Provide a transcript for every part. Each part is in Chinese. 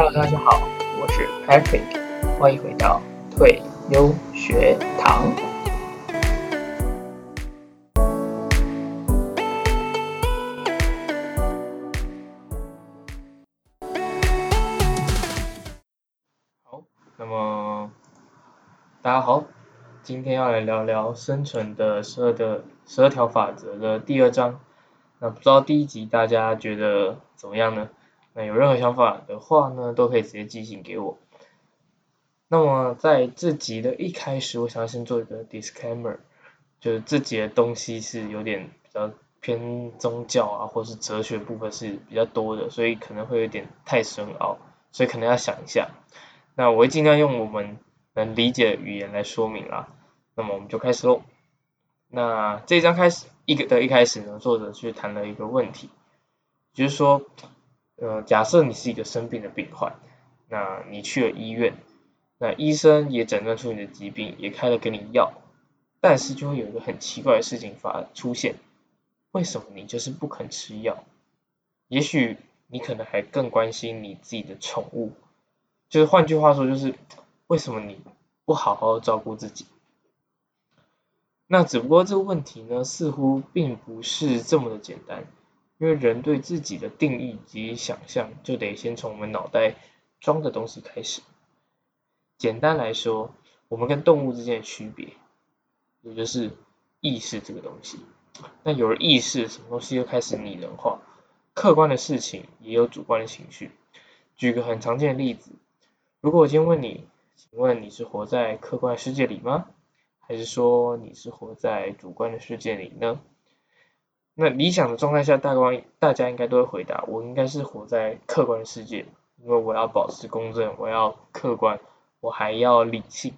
Hello，大家好，我是 Patrick，欢迎回到退休学堂。好，那么大家好，今天要来聊聊生存的十二的十二条法则的第二章。那不知道第一集大家觉得怎么样呢？那有任何想法的话呢，都可以直接寄信给我。那么在这集的一开始，我想要先做一个 disclaimer，就是这集的东西是有点比较偏宗教啊，或是哲学部分是比较多的，所以可能会有点太深奥，所以可能要想一下。那我会尽量用我们能理解的语言来说明啦。那么我们就开始喽。那这一章开始一个的一开始呢，作者去谈了一个问题，就是说。呃，假设你是一个生病的病患，那你去了医院，那医生也诊断出你的疾病，也开了给你药，但是就会有一个很奇怪的事情发出现，为什么你就是不肯吃药？也许你可能还更关心你自己的宠物，就是换句话说，就是为什么你不好好照顾自己？那只不过这个问题呢，似乎并不是这么的简单。因为人对自己的定义及想象，就得先从我们脑袋装的东西开始。简单来说，我们跟动物之间的区别，也就是意识这个东西。那有了意识，什么东西就开始拟人化。客观的事情也有主观的情绪。举个很常见的例子，如果我今天问你，请问你是活在客观世界里吗？还是说你是活在主观的世界里呢？那理想的状态下，大观大家应该都会回答，我应该是活在客观世界，因为我要保持公正，我要客观，我还要理性，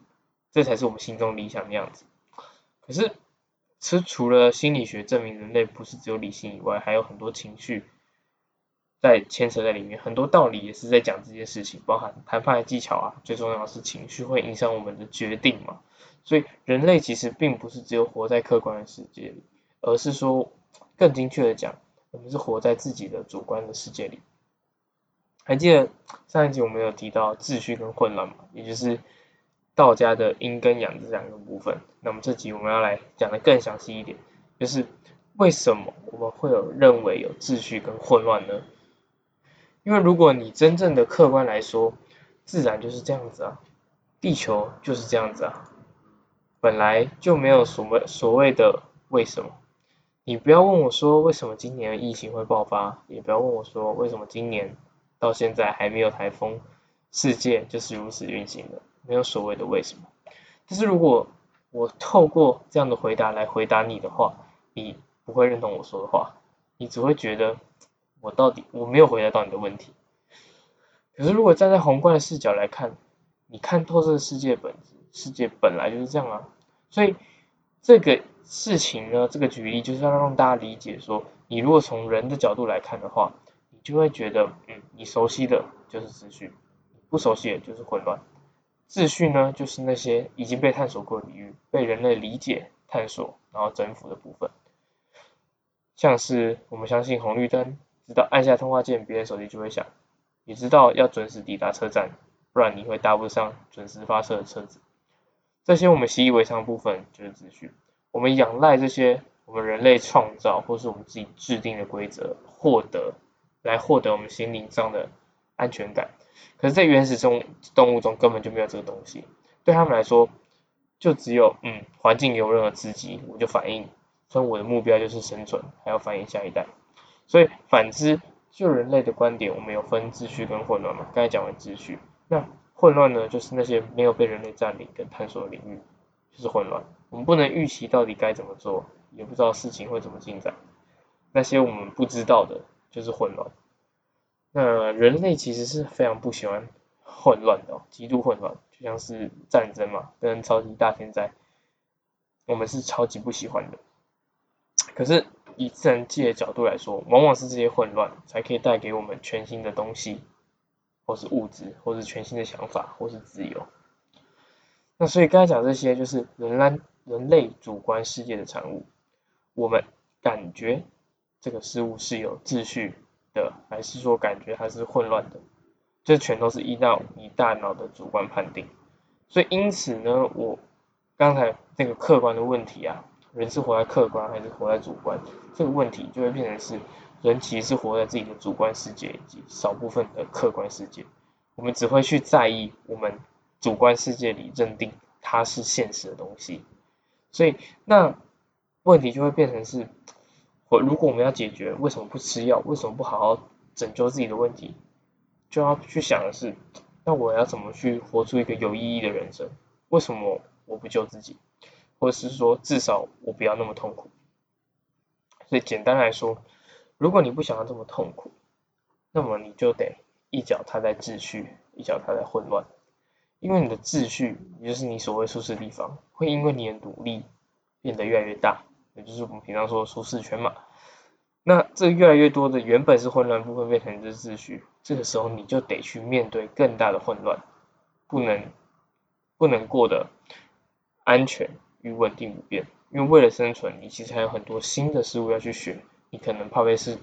这才是我们心中理想的样子。可是，其实除了心理学证明人类不是只有理性以外，还有很多情绪在牵扯在里面，很多道理也是在讲这件事情，包含谈判的技巧啊，最重要的是情绪会影响我们的决定嘛。所以，人类其实并不是只有活在客观的世界里，而是说。更精确的讲，我们是活在自己的主观的世界里。还记得上一集我们有提到秩序跟混乱嘛，也就是道家的阴跟阳这两个部分。那么这集我们要来讲的更详细一点，就是为什么我们会有认为有秩序跟混乱呢？因为如果你真正的客观来说，自然就是这样子啊，地球就是这样子啊，本来就没有所谓所谓的为什么。你不要问我说为什么今年疫情会爆发，也不要问我说为什么今年到现在还没有台风，世界就是如此运行的，没有所谓的为什么。但是如果我透过这样的回答来回答你的话，你不会认同我说的话，你只会觉得我到底我没有回答到你的问题。可是如果站在宏观的视角来看，你看透这个世界本质，世界本来就是这样啊，所以这个。事情呢，这个举例就是要让大家理解说，你如果从人的角度来看的话，你就会觉得，嗯，你熟悉的就是秩序，不熟悉的就是混乱。秩序呢，就是那些已经被探索过的领域，被人类理解、探索，然后征服的部分。像是我们相信红绿灯，知道按下通话键，别人手机就会响，也知道要准时抵达车站，不然你会搭不上准时发车的车子。这些我们习以为常的部分，就是秩序。我们仰赖这些我们人类创造或是我们自己制定的规则，获得来获得我们心灵上的安全感。可是，在原始中动物中根本就没有这个东西，对他们来说，就只有嗯，环境有任何刺激，我就反应，所以我的目标就是生存，还要繁衍下一代。所以，反之，就人类的观点，我们有分秩序跟混乱嘛？刚才讲完秩序，那混乱呢，就是那些没有被人类占领跟探索的领域，就是混乱。我们不能预期到底该怎么做，也不知道事情会怎么进展。那些我们不知道的，就是混乱。那人类其实是非常不喜欢混乱的，极度混乱，就像是战争嘛，跟超级大天灾，我们是超级不喜欢的。可是以自然界的角度来说，往往是这些混乱，才可以带给我们全新的东西，或是物质，或是全新的想法，或是自由。那所以刚才讲这些，就是人类。人类主观世界的产物，我们感觉这个事物是有秩序的，还是说感觉它是混乱的？这全都是依照你大脑的主观判定。所以因此呢，我刚才那个客观的问题啊，人是活在客观还是活在主观？这个问题就会变成是人其实是活在自己的主观世界以及少部分的客观世界。我们只会去在意我们主观世界里认定它是现实的东西。所以那问题就会变成是，我如果我们要解决为什么不吃药，为什么不好好拯救自己的问题，就要去想的是，那我要怎么去活出一个有意义的人生？为什么我不救自己？或者是说，至少我不要那么痛苦？所以简单来说，如果你不想要这么痛苦，那么你就得一脚踏在秩序，一脚踏在混乱。因为你的秩序，也就是你所谓舒适地方，会因为你的努力变得越来越大，也就是我们平常说的舒适圈嘛。那这越来越多的原本是混乱部分变成你的秩序，这个时候你就得去面对更大的混乱，不能不能过得安全与稳定不变。因为为了生存，你其实还有很多新的事物要去学。你可能怕被是，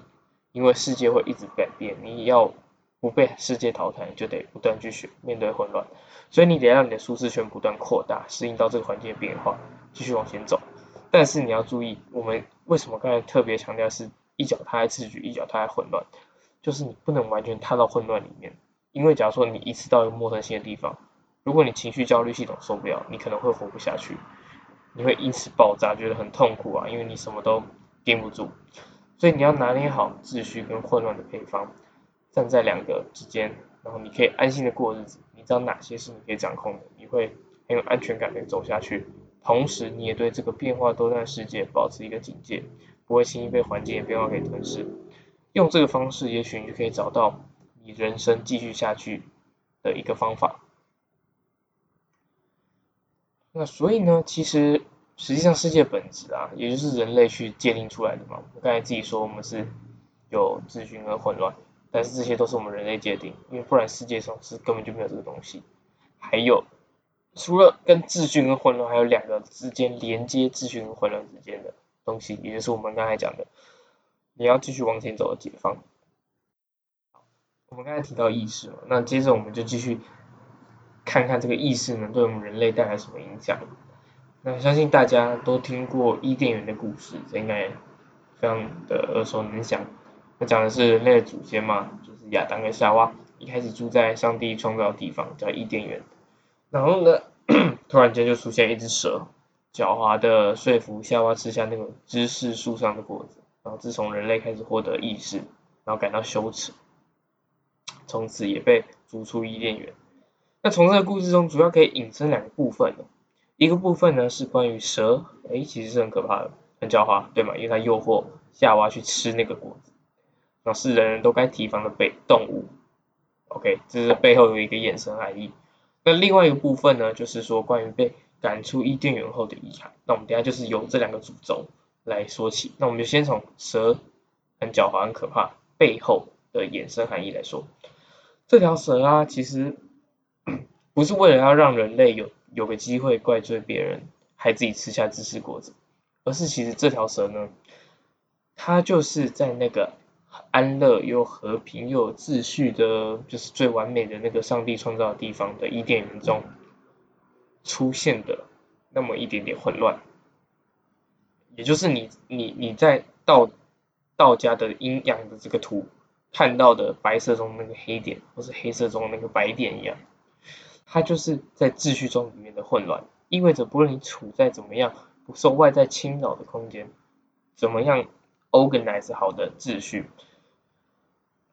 因为世界会一直改变，你要。不被世界淘汰，就得不断去学，面对混乱，所以你得让你的舒适圈不断扩大，适应到这个环境的变化，继续往前走。但是你要注意，我们为什么刚才特别强调是一脚踏在秩序，一脚踏在混乱，就是你不能完全踏到混乱里面，因为假如说你一次到一个陌生新的地方，如果你情绪焦虑系统受不了，你可能会活不下去，你会因此爆炸，觉得很痛苦啊，因为你什么都盯不住。所以你要拿捏好秩序跟混乱的配方。站在两个之间，然后你可以安心的过日子。你知道哪些是你可以掌控的，你会很有安全感的走下去。同时，你也对这个变化多端世界保持一个警戒，不会轻易被环境的变化给吞噬。用这个方式，也许你就可以找到你人生继续下去的一个方法。那所以呢，其实实际上世界本质啊，也就是人类去界定出来的嘛。我刚才自己说，我们是有秩序和混乱。但是这些都是我们人类界定，因为不然世界上是根本就没有这个东西。还有，除了跟秩序跟混乱，还有两个之间连接秩序跟混乱之间的东西，也就是我们刚才讲的，你要继续往前走的解放。我们刚才提到意识嘛，那接着我们就继续看看这个意识能对我们人类带来什么影响。那相信大家都听过伊甸园的故事，这应该非常的耳熟能详。那讲的是人类的祖先嘛，就是亚当跟夏娃，一开始住在上帝创造的地方叫伊甸园。然后呢，突然间就出现一只蛇，狡猾的说服夏娃吃下那个知识树上的果子。然后自从人类开始获得意识，然后感到羞耻，从此也被逐出伊甸园。那从这个故事中，主要可以引申两个部分一个部分呢是关于蛇，哎，其实是很可怕的，很狡猾，对吗？因为它诱惑夏娃去吃那个果子。那是人人都该提防的被动物，OK，这是背后有一个衍生含义。那另外一个部分呢，就是说关于被赶出伊甸园后的遗憾。那我们等下就是由这两个主轴来说起。那我们就先从蛇很狡猾、很可怕背后的衍生含义来说。这条蛇啊，其实 不是为了要让人类有有个机会怪罪别人，害自己吃下知识果子，而是其实这条蛇呢，它就是在那个。安乐又和平又有秩序的，就是最完美的那个上帝创造的地方的伊甸园中出现的那么一点点混乱，也就是你你你在道道家的阴阳的这个图看到的白色中那个黑点，或是黑色中那个白点一样，它就是在秩序中里面的混乱，意味着不论你处在怎么样不受外在侵扰的空间，怎么样 organize 好的秩序。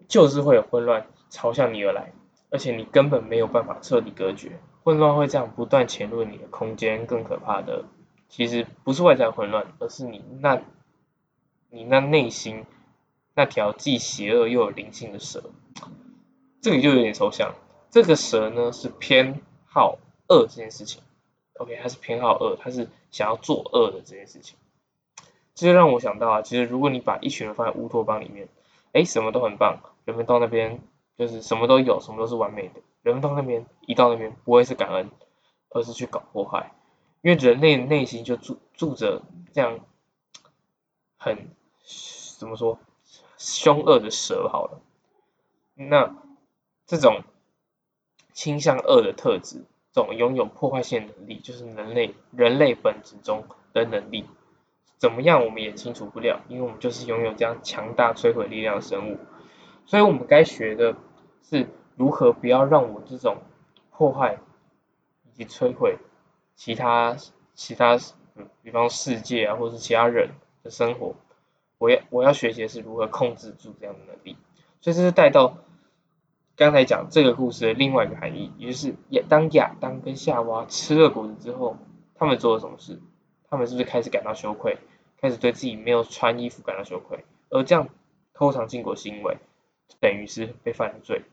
就是会有混乱朝向你而来，而且你根本没有办法彻底隔绝，混乱会这样不断潜入你的空间。更可怕的，其实不是外在混乱，而是你那，你那内心那条既邪恶又有灵性的蛇。这里就有点抽象，这个蛇呢是偏好恶这件事情，OK，它是偏好恶，它是想要作恶的这件事情。这就让我想到啊，其实如果你把一群人放在乌托邦里面。哎，什么都很棒，人们到那边就是什么都有，什么都是完美的。人们到那边一到那边不会是感恩，而是去搞破坏，因为人类内心就住住着这样很怎么说凶恶的蛇好了。那这种倾向恶的特质，这种拥有破坏性能力，就是人类人类本质中的能力。怎么样，我们也清楚不了，因为我们就是拥有这样强大摧毁力量的生物。所以我们该学的是如何不要让我这种破坏以及摧毁其他其他，嗯，比方世界啊，或者是其他人的生活。我要我要学习的是如何控制住这样的能力。所以这是带到刚才讲这个故事的另外一个含义，也就是亚当亚当跟夏娃吃了果子之后，他们做了什么事？他们是不是开始感到羞愧，开始对自己没有穿衣服感到羞愧？而这样偷尝禁果行为，等于是被犯了罪。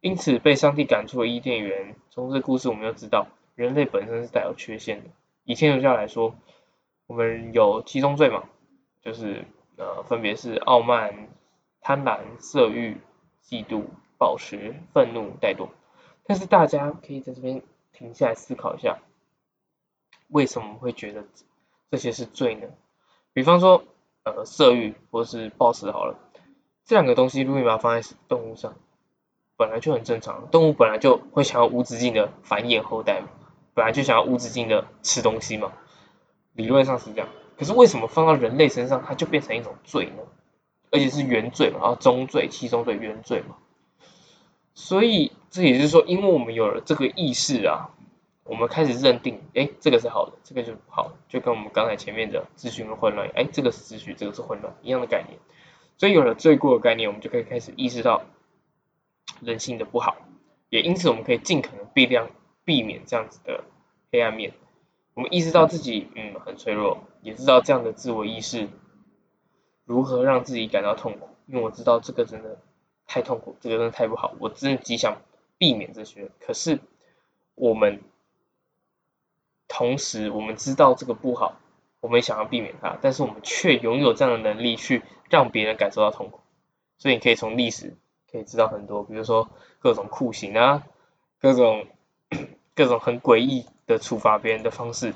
因此被上帝赶出了伊甸园。从这故事我们要知道，人类本身是带有缺陷的。以天主教来说，我们有七宗罪嘛，就是呃分别是傲慢。贪婪、色欲、嫉妒、暴食、愤怒、怠惰，但是大家可以在这边停下来思考一下，为什么会觉得这些是罪呢？比方说，呃，色欲或是暴食好了，这两个东西如果你把它放在动物上，本来就很正常，动物本来就会想要无止境的繁衍后代嘛，本来就想要无止境的吃东西嘛，理论上是这样，可是为什么放到人类身上，它就变成一种罪呢？而且是原罪嘛，然后中罪、七宗罪、原罪嘛，所以这也就是说，因为我们有了这个意识啊，我们开始认定，哎，这个是好的，这个就不好，就跟我们刚才前面的秩序跟混乱，哎，这个是秩序，这个是混乱一样的概念。所以有了罪过的概念，我们就可以开始意识到人性的不好，也因此我们可以尽可能避量避免这样子的黑暗面。我们意识到自己嗯很脆弱，也知道这样的自我意识。如何让自己感到痛苦？因为我知道这个真的太痛苦，这个真的太不好，我真的极想避免这些。可是我们同时我们知道这个不好，我们也想要避免它，但是我们却拥有这样的能力去让别人感受到痛苦。所以你可以从历史可以知道很多，比如说各种酷刑啊，各种 各种很诡异的处罚别人的方式。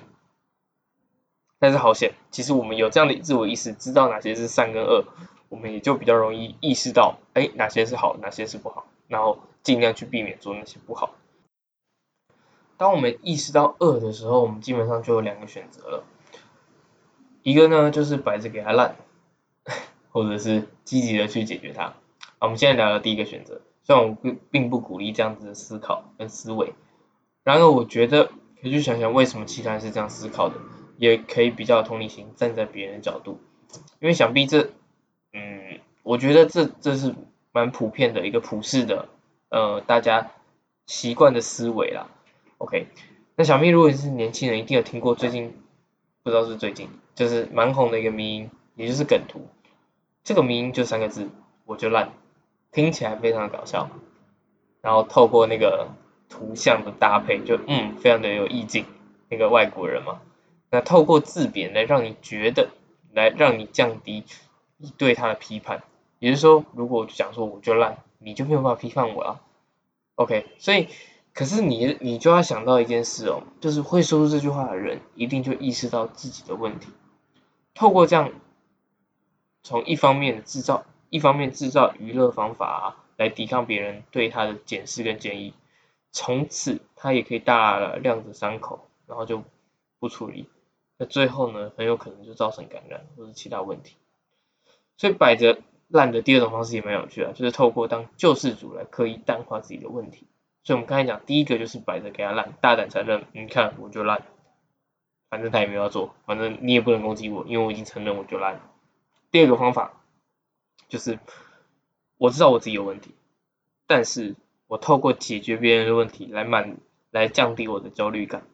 但是好险，其实我们有这样的自我意识，知道哪些是善跟恶，我们也就比较容易意识到，哎，哪些是好，哪些是不好，然后尽量去避免做那些不好。当我们意识到恶的时候，我们基本上就有两个选择了，一个呢就是摆着给他烂，或者是积极的去解决它。我们现在聊聊第一个选择，虽然我并并不鼓励这样子的思考跟思维，然而我觉得可以去想想为什么其他人是这样思考的。也可以比较同理心，站在别人的角度，因为想必这，我觉得这这是蛮普遍的一个普世的，呃，大家习惯的思维啦。OK，那小蜜如果是年轻人，一定有听过最近，不知道是最近，就是蛮红的一个迷音，也就是梗图。这个迷音就三个字，我就烂，听起来非常的搞笑，然后透过那个图像的搭配，就嗯，非常的有意境，那个外国人嘛。那透过自贬来让你觉得，来让你降低你对他的批判，也就是说，如果我讲说我就烂，你就没有办法批判我了。OK，所以可是你你就要想到一件事哦，就是会说出这句话的人，一定就意识到自己的问题。透过这样，从一方面制造一方面制造娱乐方法来抵抗别人对他的检视跟建议，从此他也可以大量的伤口，然后就不处理。那最后呢，很有可能就造成感染或者其他问题。所以摆着烂的第二种方式也蛮有趣的，就是透过当救世主来刻意淡化自己的问题。所以我们刚才讲第一个就是摆着给他烂，大胆承认，你看我就烂，反正他也没有要做，反正你也不能攻击我，因为我已经承认我就烂。第二个方法就是我知道我自己有问题，但是我透过解决别人的问题来满来降低我的焦虑感。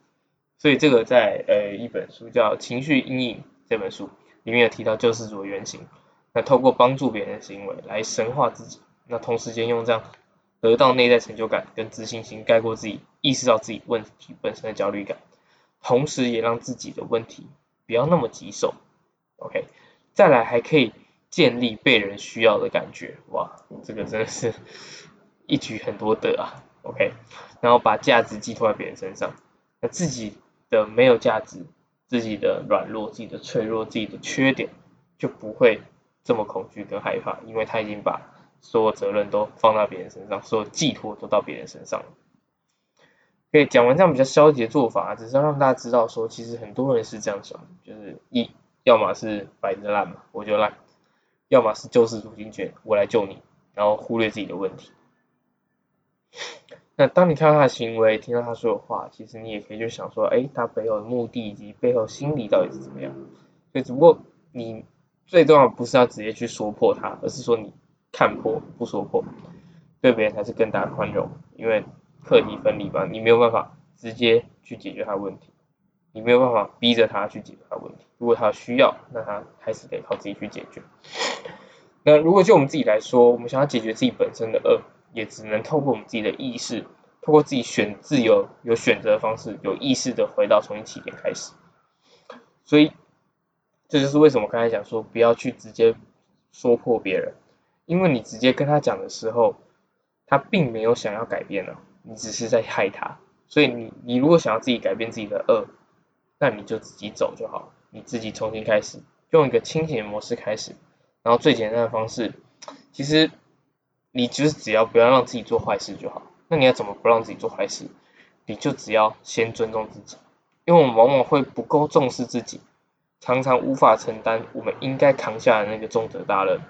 所以这个在呃一本书叫《情绪阴影》这本书里面有提到救世主的原型，那透过帮助别人的行为来神化自己，那同时间用这样得到内在成就感跟自信心盖过自己意识到自己问题本身的焦虑感，同时也让自己的问题不要那么棘手。OK，再来还可以建立被人需要的感觉，哇，这个真的是一举很多得啊。OK，然后把价值寄托在别人身上，那自己。的没有价值，自己的软弱、自己的脆弱、自己的缺点，就不会这么恐惧跟害怕，因为他已经把所有责任都放到别人身上，所有寄托都到别人身上了。可以讲完这样比较消极的做法，只是让大家知道说，其实很多人是这样想，就是一，要么是摆着烂嘛，我就烂；要么是救世主金权，我来救你，然后忽略自己的问题。那当你看到他的行为，听到他说的话，其实你也可以就想说，哎，他背后的目的以及背后心理到底是怎么样？所以只不过你最重要不是要直接去说破他，而是说你看破不说破，对别人才是更大的宽容，因为。课题分离吧，你没有办法直接去解决他的问题，你没有办法逼着他去解决他的问题。如果他需要，那他还是得靠自己去解决。那如果就我们自己来说，我们想要解决自己本身的恶，也只能透过我们自己的意识，透过自己选自由有选择的方式，有意识的回到重新起点开始。所以这就是为什么刚才讲说不要去直接说破别人，因为你直接跟他讲的时候，他并没有想要改变呢。你只是在害他，所以你你如果想要自己改变自己的恶，那你就自己走就好，你自己重新开始，用一个清醒的模式开始，然后最简单的方式，其实你就是只要不要让自己做坏事就好。那你要怎么不让自己做坏事？你就只要先尊重自己，因为我们往往会不够重视自己，常常无法承担我们应该扛下的那个重责大任，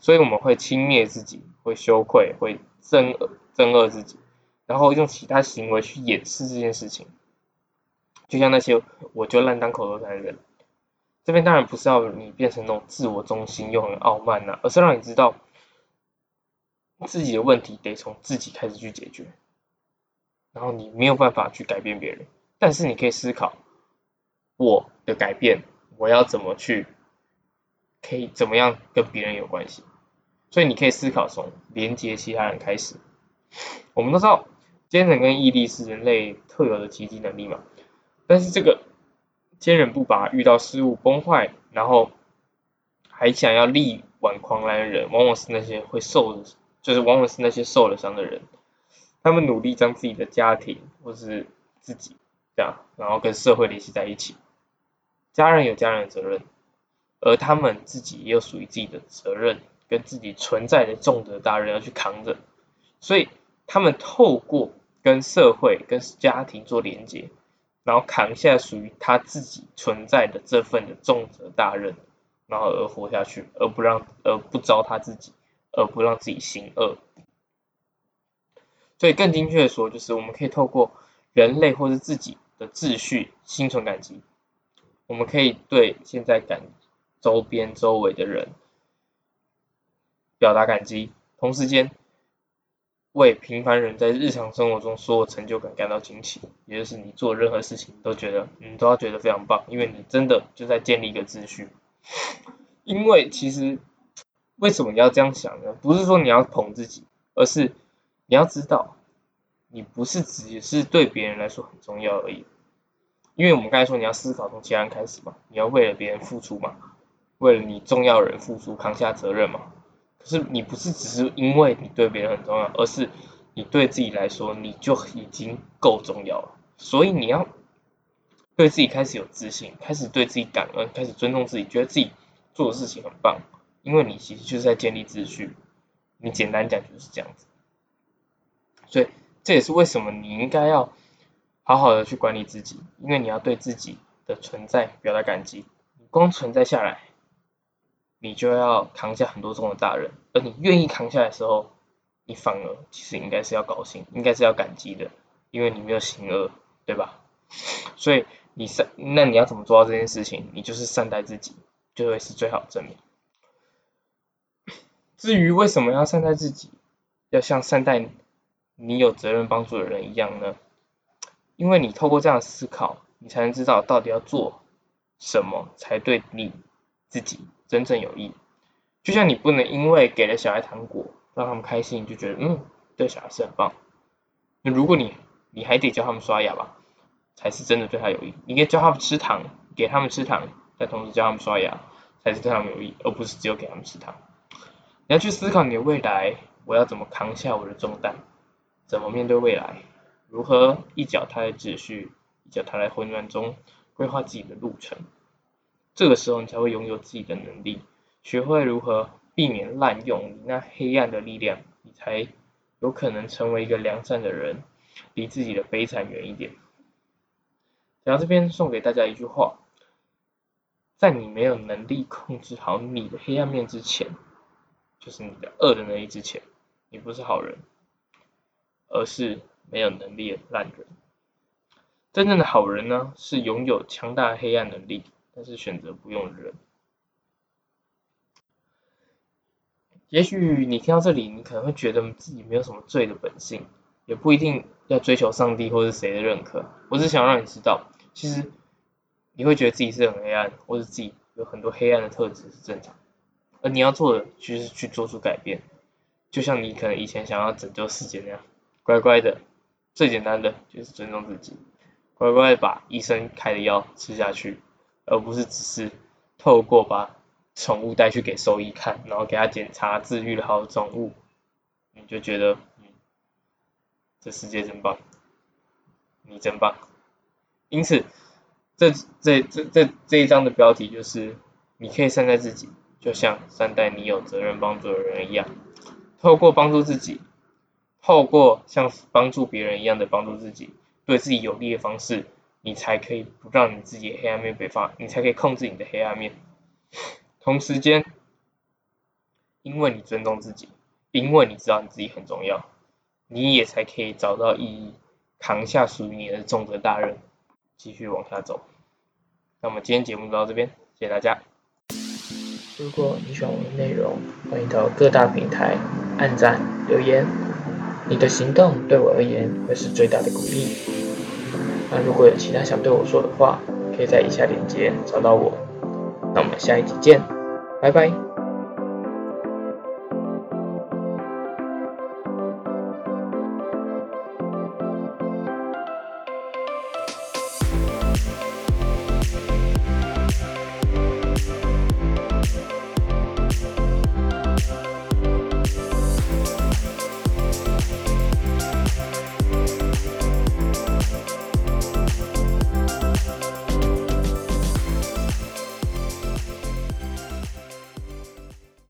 所以我们会轻蔑自己，会羞愧，会憎恶憎恶自己。然后用其他行为去掩饰这件事情，就像那些我就烂当口头禅的人，这边当然不是要你变成那种自我中心又很傲慢呐，而是让你知道自己的问题得从自己开始去解决，然后你没有办法去改变别人，但是你可以思考我的改变，我要怎么去，可以怎么样跟别人有关系，所以你可以思考从连接其他人开始，我们都知道。坚韧跟毅力是人类特有的奇迹能力嘛？但是这个坚韧不拔，遇到事物崩坏，然后还想要力挽狂澜的人，往往是那些会受，就是往往是那些受了伤的人。他们努力将自己的家庭或是自己这样，然后跟社会联系在一起。家人有家人的责任，而他们自己也有属于自己的责任，跟自己存在的重责大任要去扛着。所以他们透过跟社会、跟家庭做连接，然后扛下属于他自己存在的这份的重责大任，然后而活下去，而不让而不糟蹋自己，而不让自己行恶。所以更精确的说，就是我们可以透过人类或是自己的秩序心存感激，我们可以对现在感周边周围的人表达感激，同时间。为平凡人在日常生活中所有成就感感到惊奇，也就是你做任何事情都觉得，你都要觉得非常棒，因为你真的就在建立一个秩序。因为其实为什么你要这样想呢？不是说你要捧自己，而是你要知道，你不是只是对别人来说很重要而已。因为我们刚才说你要思考从其他人开始嘛，你要为了别人付出嘛，为了你重要人付出，扛下责任嘛。可是你不是只是因为你对别人很重要，而是你对自己来说你就已经够重要了。所以你要对自己开始有自信，开始对自己感恩，开始尊重自己，觉得自己做的事情很棒。因为你其实就是在建立秩序。你简单讲就是这样子。所以这也是为什么你应该要好好的去管理自己，因为你要对自己的存在表达感激。你光存在下来。你就要扛下很多重的大人，而你愿意扛下来的时候，你反而其实应该是要高兴，应该是要感激的，因为你没有行恶，对吧？所以你善，那你要怎么做到这件事情？你就是善待自己，就会是最好的证明。至于为什么要善待自己，要像善待你有责任帮助的人一样呢？因为你透过这样思考，你才能知道到底要做什么才对你自己。真正有益，就像你不能因为给了小孩糖果让他们开心，就觉得嗯对小孩是很棒。那如果你你还得教他们刷牙吧，才是真的对他有益。你可以教他们吃糖，给他们吃糖，但同时教他们刷牙，才是对他们有益，而不是只有给他们吃糖。你要去思考你的未来，我要怎么扛下我的重担，怎么面对未来，如何一脚踏在秩序，一脚踏在混乱中，规划自己的路程。这个时候，你才会拥有自己的能力，学会如何避免滥用你那黑暗的力量，你才有可能成为一个良善的人，离自己的悲惨远一点。然后这边，送给大家一句话：在你没有能力控制好你的黑暗面之前，就是你的恶的能力之前，你不是好人，而是没有能力的烂人。真正的好人呢，是拥有强大的黑暗能力，但是选择不用人。也许你听到这里，你可能会觉得自己没有什么罪的本性，也不一定要追求上帝或是谁的认可。我只想让你知道，其实你会觉得自己是很黑暗，或者自己有很多黑暗的特质是正常。而你要做的就是去做出改变，就像你可能以前想要拯救世界那样，乖乖的，最简单的就是尊重自己，乖乖把医生开的药吃下去，而不是只是透过把。宠物带去给兽医看，然后给他检查治愈了好宠物，你就觉得，嗯，这世界真棒，你真棒。因此，这这这这这一章的标题就是，你可以善待自己，就像善待你有责任帮助的人一样。透过帮助自己，透过像帮助别人一样的帮助自己，对自己有利的方式，你才可以不让你自己黑暗面被发，你才可以控制你的黑暗面。同时间，因为你尊重自己，因为你知道你自己很重要，你也才可以找到意义，扛下属于你的重责大任，继续往下走。那么今天节目就到这边，谢谢大家。如果你喜欢我的内容，欢迎到各大平台按赞留言，你的行动对我而言会是最大的鼓励。那如果有其他想对我说的话，可以在以下链接找到我。那我们下一集见。拜拜。